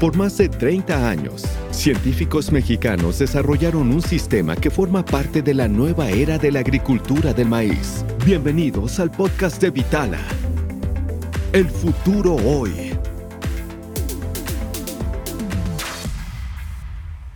Por más de 30 años, científicos mexicanos desarrollaron un sistema que forma parte de la nueva era de la agricultura del maíz. Bienvenidos al podcast de Vitala. El futuro hoy.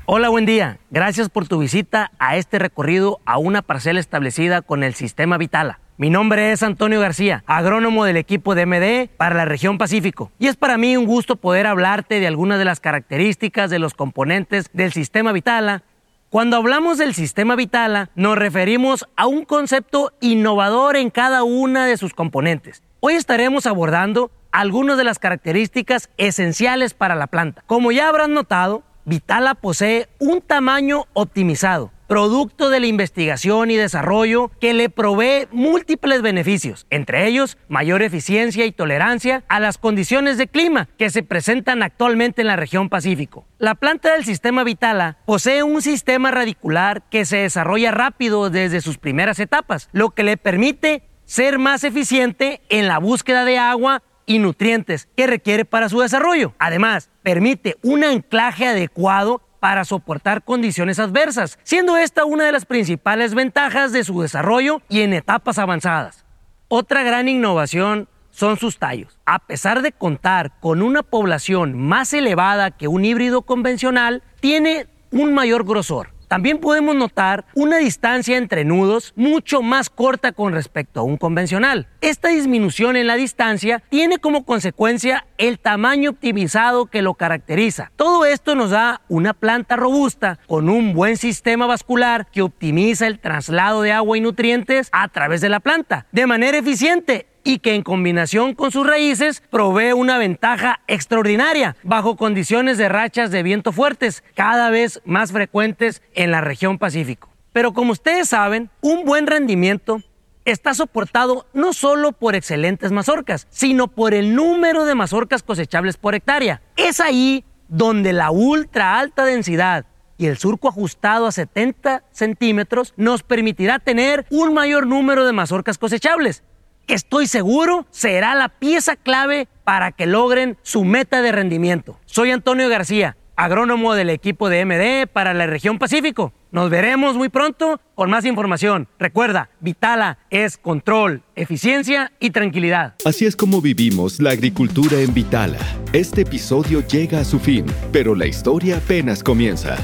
Hola, buen día. Gracias por tu visita a este recorrido a una parcela establecida con el sistema Vitala. Mi nombre es Antonio García, agrónomo del equipo de MD para la región Pacífico. Y es para mí un gusto poder hablarte de algunas de las características de los componentes del sistema Vitala. Cuando hablamos del sistema Vitala, nos referimos a un concepto innovador en cada una de sus componentes. Hoy estaremos abordando algunas de las características esenciales para la planta. Como ya habrán notado, Vitala posee un tamaño optimizado producto de la investigación y desarrollo que le provee múltiples beneficios, entre ellos mayor eficiencia y tolerancia a las condiciones de clima que se presentan actualmente en la región Pacífico. La planta del sistema Vitala posee un sistema radicular que se desarrolla rápido desde sus primeras etapas, lo que le permite ser más eficiente en la búsqueda de agua y nutrientes que requiere para su desarrollo. Además, permite un anclaje adecuado para soportar condiciones adversas, siendo esta una de las principales ventajas de su desarrollo y en etapas avanzadas. Otra gran innovación son sus tallos. A pesar de contar con una población más elevada que un híbrido convencional, tiene un mayor grosor, también podemos notar una distancia entre nudos mucho más corta con respecto a un convencional. Esta disminución en la distancia tiene como consecuencia el tamaño optimizado que lo caracteriza. Todo esto nos da una planta robusta con un buen sistema vascular que optimiza el traslado de agua y nutrientes a través de la planta de manera eficiente y que en combinación con sus raíces provee una ventaja extraordinaria bajo condiciones de rachas de viento fuertes cada vez más frecuentes en la región Pacífico. Pero como ustedes saben, un buen rendimiento está soportado no solo por excelentes mazorcas, sino por el número de mazorcas cosechables por hectárea. Es ahí donde la ultra alta densidad y el surco ajustado a 70 centímetros nos permitirá tener un mayor número de mazorcas cosechables, que estoy seguro será la pieza clave para que logren su meta de rendimiento. Soy Antonio García, agrónomo del equipo de MD para la región Pacífico. Nos veremos muy pronto con más información. Recuerda, Vitala es control, eficiencia y tranquilidad. Así es como vivimos la agricultura en Vitala. Este episodio llega a su fin, pero la historia apenas comienza.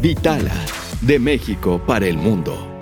Vitala, de México para el mundo.